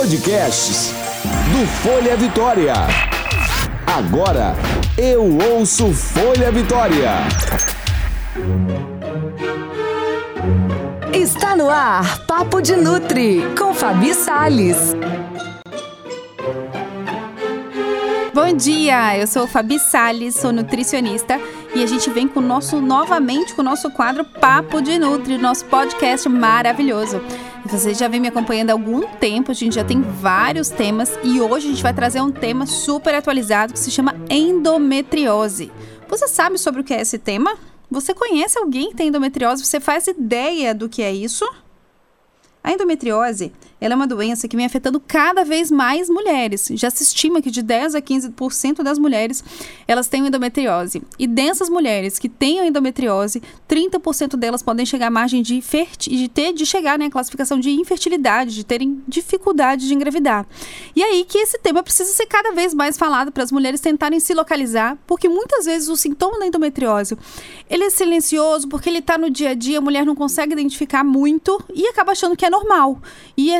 Podcasts do Folha Vitória. Agora eu ouço Folha Vitória. Está no ar Papo de Nutri com Fabi Sales. Bom dia, eu sou Fabi Sales, sou nutricionista e a gente vem com o nosso novamente com o nosso quadro Papo de Nutri, nosso podcast maravilhoso. Você já vem me acompanhando há algum tempo, a gente já tem vários temas e hoje a gente vai trazer um tema super atualizado que se chama endometriose. Você sabe sobre o que é esse tema? Você conhece alguém que tem endometriose? Você faz ideia do que é isso? A endometriose é uma doença que vem afetando cada vez mais mulheres. Já se estima que de 10 a 15% das mulheres elas têm endometriose. E dessas mulheres que têm endometriose, 30% delas podem chegar à margem de, de ter de chegar né, à classificação de infertilidade, de terem dificuldade de engravidar. E aí que esse tema precisa ser cada vez mais falado para as mulheres tentarem se localizar, porque muitas vezes o sintoma da endometriose ele é silencioso, porque ele está no dia a dia, a mulher não consegue identificar muito e acaba achando que é normal. E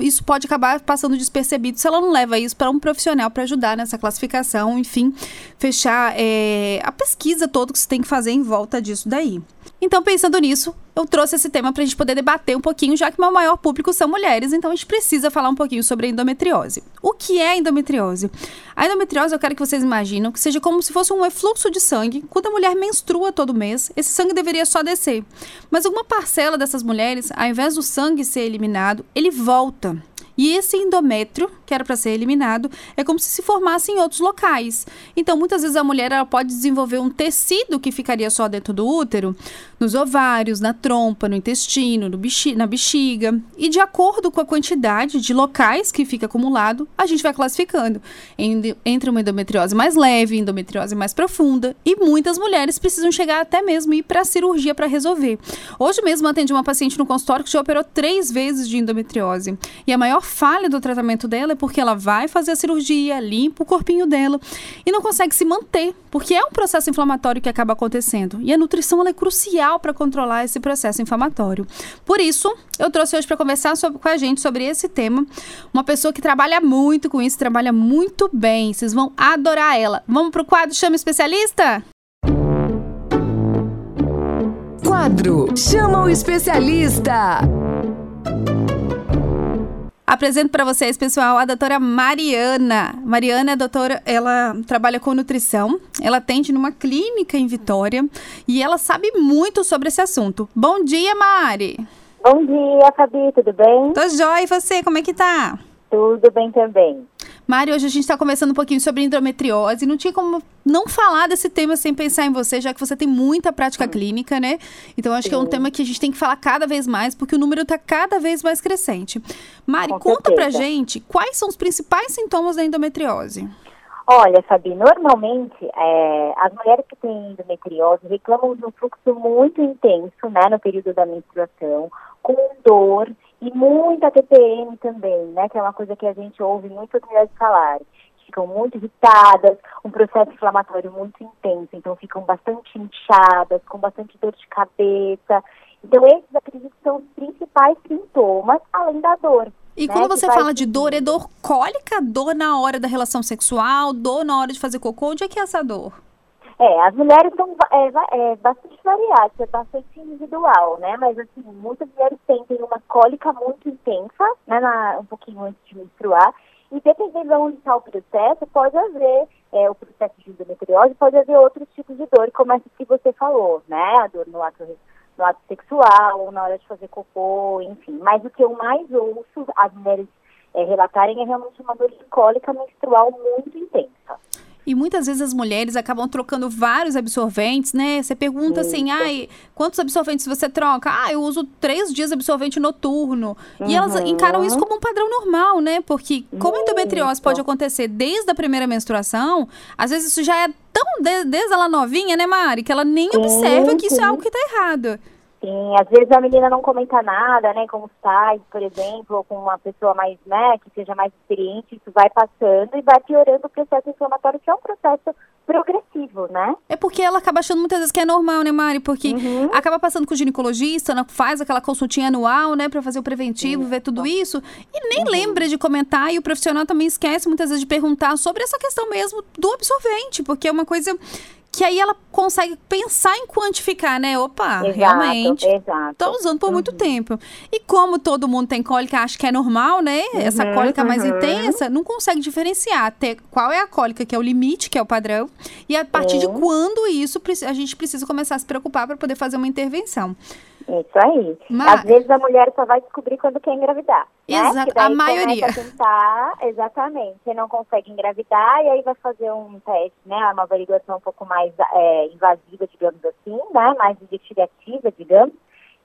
isso pode acabar passando despercebido se ela não leva isso para um profissional para ajudar nessa classificação, enfim, fechar é, a pesquisa toda que você tem que fazer em volta disso daí. Então, pensando nisso, eu trouxe esse tema para a gente poder debater um pouquinho, já que meu maior público são mulheres, então a gente precisa falar um pouquinho sobre a endometriose. O que é endometriose? A endometriose, eu quero que vocês imaginem que seja como se fosse um efluxo de sangue. Quando a mulher menstrua todo mês, esse sangue deveria só descer. Mas alguma parcela dessas mulheres, ao invés do sangue ser eliminado, ele volta. E esse endométrio, que era para ser eliminado, é como se se formasse em outros locais. Então, muitas vezes a mulher ela pode desenvolver um tecido que ficaria só dentro do útero, nos ovários, na trompa, no intestino, no bexiga, na bexiga. E de acordo com a quantidade de locais que fica acumulado, a gente vai classificando entre uma endometriose mais leve, endometriose mais profunda. E muitas mulheres precisam chegar até mesmo ir para a cirurgia para resolver. Hoje mesmo atendi uma paciente no consultório que já operou três vezes de endometriose. E a maior falha do tratamento dela é porque ela vai fazer a cirurgia, limpa o corpinho dela e não consegue se manter, porque é um processo inflamatório que acaba acontecendo. E a nutrição é crucial para controlar esse processo inflamatório. Por isso, eu trouxe hoje para conversar sobre, com a gente sobre esse tema uma pessoa que trabalha muito com isso, trabalha muito bem. Vocês vão adorar ela. Vamos para o quadro Chama Especialista? Quadro Chama o Especialista. Apresento para vocês, pessoal, a doutora Mariana. Mariana é doutora, ela trabalha com nutrição, ela atende numa clínica em Vitória e ela sabe muito sobre esse assunto. Bom dia, Mari! Bom dia, Fabi, tudo bem? Tô jóia, e você, como é que tá? Tudo bem também. Mari, hoje a gente está conversando um pouquinho sobre endometriose. Não tinha como não falar desse tema sem pensar em você, já que você tem muita prática clínica, né? Então acho Sim. que é um tema que a gente tem que falar cada vez mais, porque o número está cada vez mais crescente. Mari, Com conta certeza. pra gente quais são os principais sintomas da endometriose. Olha, Fabi, normalmente é, as mulheres que têm endometriose reclamam de um fluxo muito intenso, né, no período da menstruação, com dor e muita TPM também, né? Que é uma coisa que a gente ouve muitas mulheres falarem. Ficam muito irritadas, um processo inflamatório muito intenso, então ficam bastante inchadas, com bastante dor de cabeça. Então, esses acredito são os principais sintomas, além da dor. E né, quando você fala de dor, é dor cólica, dor na hora da relação sexual, dor na hora de fazer cocô? Onde é que é essa dor? É, as mulheres são é, é, bastante variadas, é bastante individual, né? Mas, assim, muitas mulheres sentem uma cólica muito intensa, né? Na, um pouquinho antes de menstruar. E dependendo de onde está o processo, pode haver é, o processo de endometriose, pode haver outros tipos de dor, como essa que você falou, né? A dor no ato, no ato sexual, ou na hora de fazer cocô, enfim. Mas o que eu mais ouço as mulheres é, relatarem é realmente uma dor de cólica menstrual muito intensa. E muitas vezes as mulheres acabam trocando vários absorventes, né? Você pergunta assim, ai, quantos absorventes você troca? Ah, eu uso três dias absorvente noturno. Uhum. E elas encaram isso como um padrão normal, né? Porque como a endometriose pode acontecer desde a primeira menstruação, às vezes isso já é tão de, desde ela novinha, né, Mari? Que ela nem observa que isso é algo que tá errado. Sim, às vezes a menina não comenta nada, né, com os pais, por exemplo, ou com uma pessoa mais, né, que seja mais experiente, isso vai passando e vai piorando o processo inflamatório, que é um processo progressivo, né? É porque ela acaba achando muitas vezes que é normal, né, Mari? Porque uhum. acaba passando com o ginecologista, né, faz aquela consultinha anual, né, para fazer o preventivo, ver tudo isso, e nem uhum. lembra de comentar, e o profissional também esquece muitas vezes de perguntar sobre essa questão mesmo do absorvente, porque é uma coisa que aí ela consegue pensar em quantificar, né? Opa, exato, realmente. Exato. Tô usando por uhum. muito tempo. E como todo mundo tem cólica, acha que é normal, né? Uhum, Essa cólica mais uhum. intensa, não consegue diferenciar ter qual é a cólica que é o limite, que é o padrão, e a partir de quando isso a gente precisa começar a se preocupar para poder fazer uma intervenção. Isso aí. Mas... Às vezes a mulher só vai descobrir quando quer engravidar. Né? Exato, a maioria. Tentar, exatamente. Você não consegue engravidar e aí vai fazer um teste, né? Uma averiguação um pouco mais é, invasiva, digamos assim, né? Mais investigativa, digamos.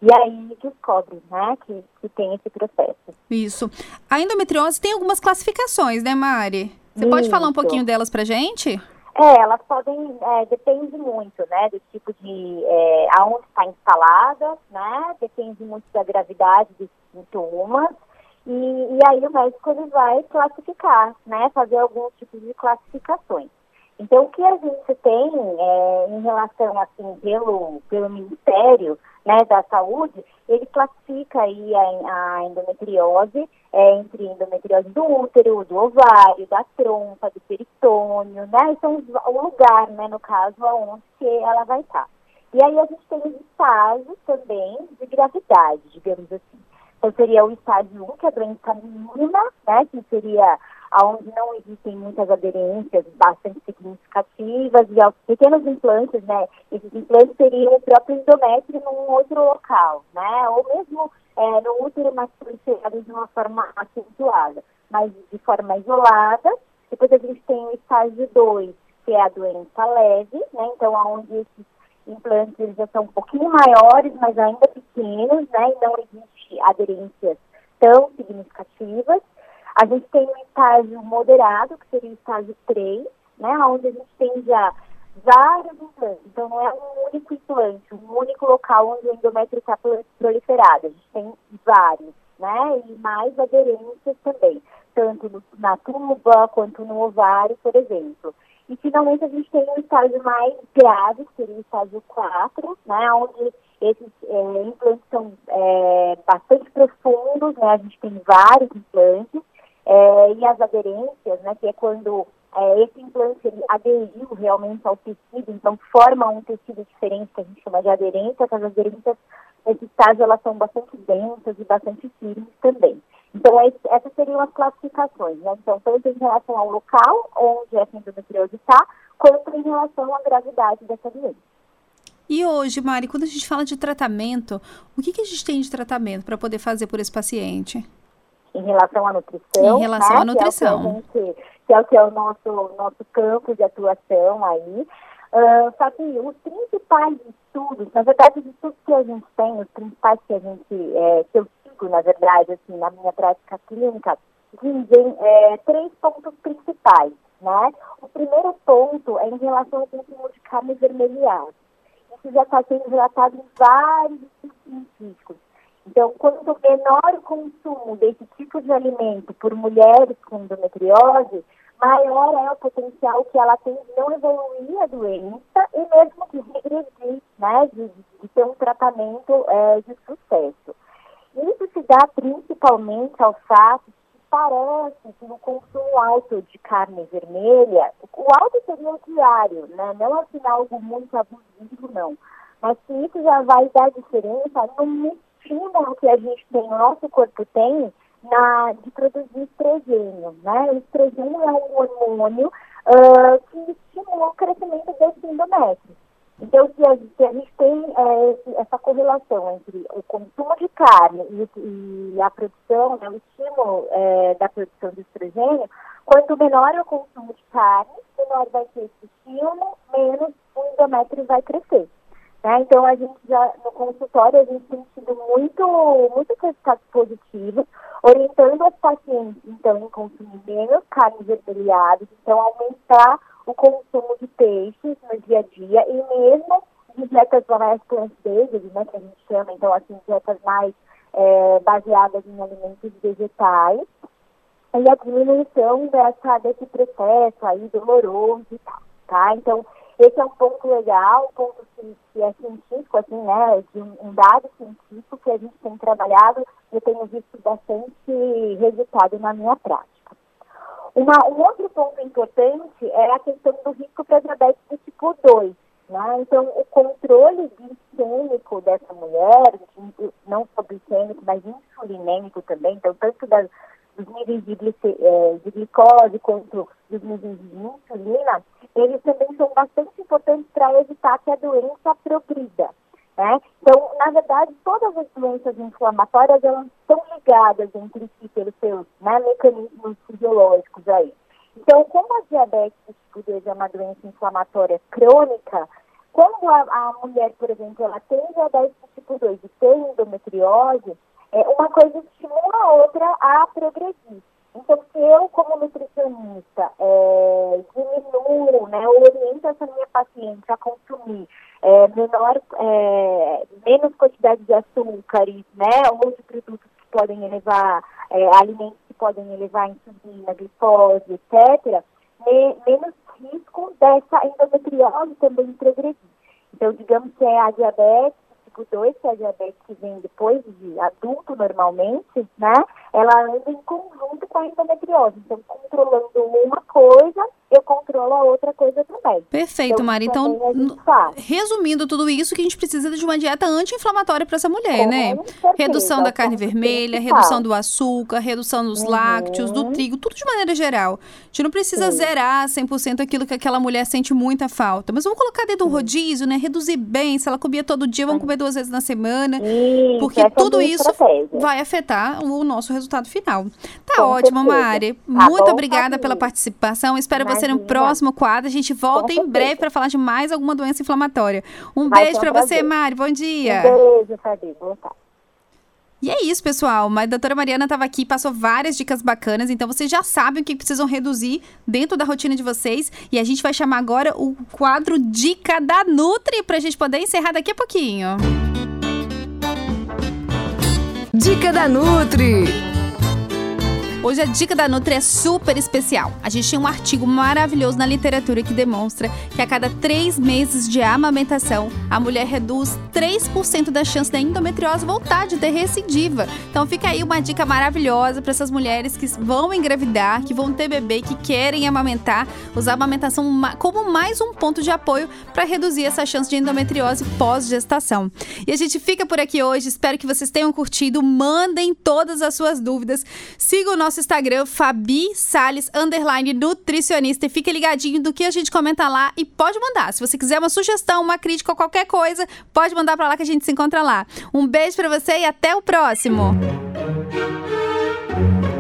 E aí descobre, né, que, que tem esse processo. Isso. A endometriose tem algumas classificações, né, Mari? Você Isso. pode falar um pouquinho delas pra gente? É, elas podem, é, depende muito, né, do tipo de, é, aonde está instalada, né, depende muito da gravidade dos sintomas, e, e aí o médico ele vai classificar, né, fazer alguns tipos de classificações. Então, o que a gente tem é, em relação, assim, pelo, pelo Ministério né, da Saúde, ele classifica aí a, a endometriose é, entre endometriose do útero, do ovário, da trompa, do peritônio, né, são o lugar, né, no caso, onde que ela vai estar. E aí a gente tem os estágios também de gravidade, digamos assim. Então seria o estágio 1, que é a doença mínima, né, que seria onde não existem muitas aderências bastante significativas e aos pequenos implantes, né? Esses implantes seriam o próprio endométrio num outro local, né? Ou mesmo é, no útero mais proliferado de uma forma acentuada, mas de forma isolada. Depois a gente tem o estágio 2, que é a doença leve, né? Então, onde esses implantes já são um pouquinho maiores, mas ainda pequenos, né? E não existe aderências tão significativas. A gente tem um estágio moderado, que seria o estágio 3, né, onde a gente tem já vários implantes. Então, não é um único implante, um único local onde o endométrio está proliferado. A gente tem vários, né, e mais aderências também, tanto no, na tuba quanto no ovário, por exemplo. E, finalmente, a gente tem um estágio mais grave, que seria o estágio 4, né, onde esses é, implantes são é, bastante profundos, né, a gente tem vários implantes, é, e as aderências, né, que é quando é, esse implante aderiu realmente ao tecido, então forma um tecido diferente que a gente chama de aderência, essas aderências nesse estágio elas são bastante densas e bastante firmes também. Então essas seriam as classificações, né? Então tanto em relação ao local onde essa endometriose está, quanto em relação à gravidade dessa doença. E hoje, Mari, quando a gente fala de tratamento, o que, que a gente tem de tratamento para poder fazer por esse paciente? Em relação à nutrição. Em relação né, à nutrição. Que é, gente, que é o que é o nosso, nosso campo de atuação aí. Uh, só que os principais estudos, na verdade, os estudos que a gente tem, os principais que a gente, é, que eu sigo, na verdade, assim, na minha prática clínica, dizem é, três pontos principais, né? O primeiro ponto é em relação ao consumo de carne vermelhada. Isso já está sendo relatado em vários estudos científicos. Então, quanto menor o consumo desse tipo de alimento por mulheres com endometriose, maior é o potencial que ela tem de não evoluir a doença e mesmo de regredir, né, de, de ter um tratamento é, de sucesso. Isso se dá principalmente ao fato que parece que no consumo alto de carne vermelha, o alto seria o diário, né, não assim algo muito abusivo, não. Mas que isso já vai dar diferença no estímulo que a gente tem, o nosso corpo tem, na, de produzir estrogênio, né? O estrogênio é um hormônio uh, que estimula o crescimento desse endométrio. Então, se a, gente tem é, essa correlação entre o consumo de carne e, e a produção, né, o estímulo é, da produção de estrogênio, quanto menor o consumo de carne, menor vai ser esse estímulo, menos o endométrio vai crescer. Né? Então, a gente já, no consultório, a gente tem tido muito, muitos resultados positivos, orientando as pacientes, então, em consumir menos carnes vermelhadas, então, aumentar o consumo de peixes no dia a dia e mesmo dietas mais plant-based, né, que a gente chama, então, assim, dietas mais é, baseadas em alimentos vegetais, e a diminuição dessa, desse processo aí doloroso e tal, tá? Então, esse é um ponto legal, um ponto que, que é científico, assim, né, de um, um, dado científico que a gente tem trabalhado e tenho visto bastante resultado na minha prática. Uma, um outro ponto importante é a questão do risco para diabetes do tipo 2. Né? Então, o controle glicêmico dessa mulher, não só glicêmico, mas insulinêmico também, então, tanto das, dos níveis de, é, de glicose quanto dos níveis de insulina, eles também são bastante importantes para evitar que a doença progrida. Né? Então, na verdade, todas as doenças inflamatórias elas estão ligadas entre si pelos seus né, mecanismos fisiológicos aí. Então, como a diabetes tipo 2 é uma doença inflamatória crônica, quando a, a mulher, por exemplo, ela tem diabetes tipo 2 e tem endometriose, é, uma coisa estimula a outra a progredir. Então, se eu, como nutricionista, é, diminuo, né, oriento essa minha paciente a consumir é, menor, é, menos quantidade de açúcares, né, ou de produtos que podem elevar, é, alimentos que podem elevar insulina, glicose, etc., me, menos risco dessa endometriose também progredir. Então, digamos que é a diabetes tipo 2, que é a diabetes que vem depois de adulto normalmente, né? Ela anda em conjunto com a endometriose. Então, controlando uma coisa, eu controlo a outra coisa também. Perfeito, então, Mari. Então, resumindo tudo isso, que a gente precisa de uma dieta anti-inflamatória para essa mulher, né? Certeza, redução da carne vermelha, redução do açúcar, redução dos uhum. lácteos, do trigo, tudo de maneira geral. A gente não precisa Sim. zerar 100% aquilo que aquela mulher sente muita falta. Mas vamos colocar dentro do rodízio, né? Reduzir bem. Se ela comia todo dia, vamos comer duas vezes na semana. Isso, porque tudo isso estratégia. vai afetar o nosso resultado final. Tá com ótimo, certeza. Mari. Tá Muito bom, obrigada pela participação. Espero Imagina. você no próximo quadro. A gente volta em breve para falar de mais alguma doença inflamatória. Um Vai beijo para você, Mari. Bom dia. Um beijo, Fabi. Boa tarde. E é isso, pessoal. A doutora Mariana estava aqui, passou várias dicas bacanas, então vocês já sabem o que precisam reduzir dentro da rotina de vocês. E a gente vai chamar agora o quadro Dica da Nutri para a gente poder encerrar daqui a pouquinho. Dica da Nutri. Hoje a dica da Nutri é super especial. A gente tem um artigo maravilhoso na literatura que demonstra que a cada três meses de amamentação, a mulher reduz 3% da chance da endometriose voltar de ter recidiva. Então fica aí uma dica maravilhosa para essas mulheres que vão engravidar, que vão ter bebê, que querem amamentar, usar a amamentação como mais um ponto de apoio para reduzir essa chance de endometriose pós-gestação. E a gente fica por aqui hoje. Espero que vocês tenham curtido. Mandem todas as suas dúvidas. Siga o nosso nosso Instagram, Fabi Sales, underline nutricionista. E fique ligadinho do que a gente comenta lá e pode mandar. Se você quiser uma sugestão, uma crítica ou qualquer coisa, pode mandar para lá que a gente se encontra lá. Um beijo para você e até o próximo.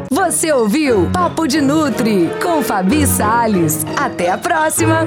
Você ouviu Papo de Nutri com Fabi Sales. Até a próxima.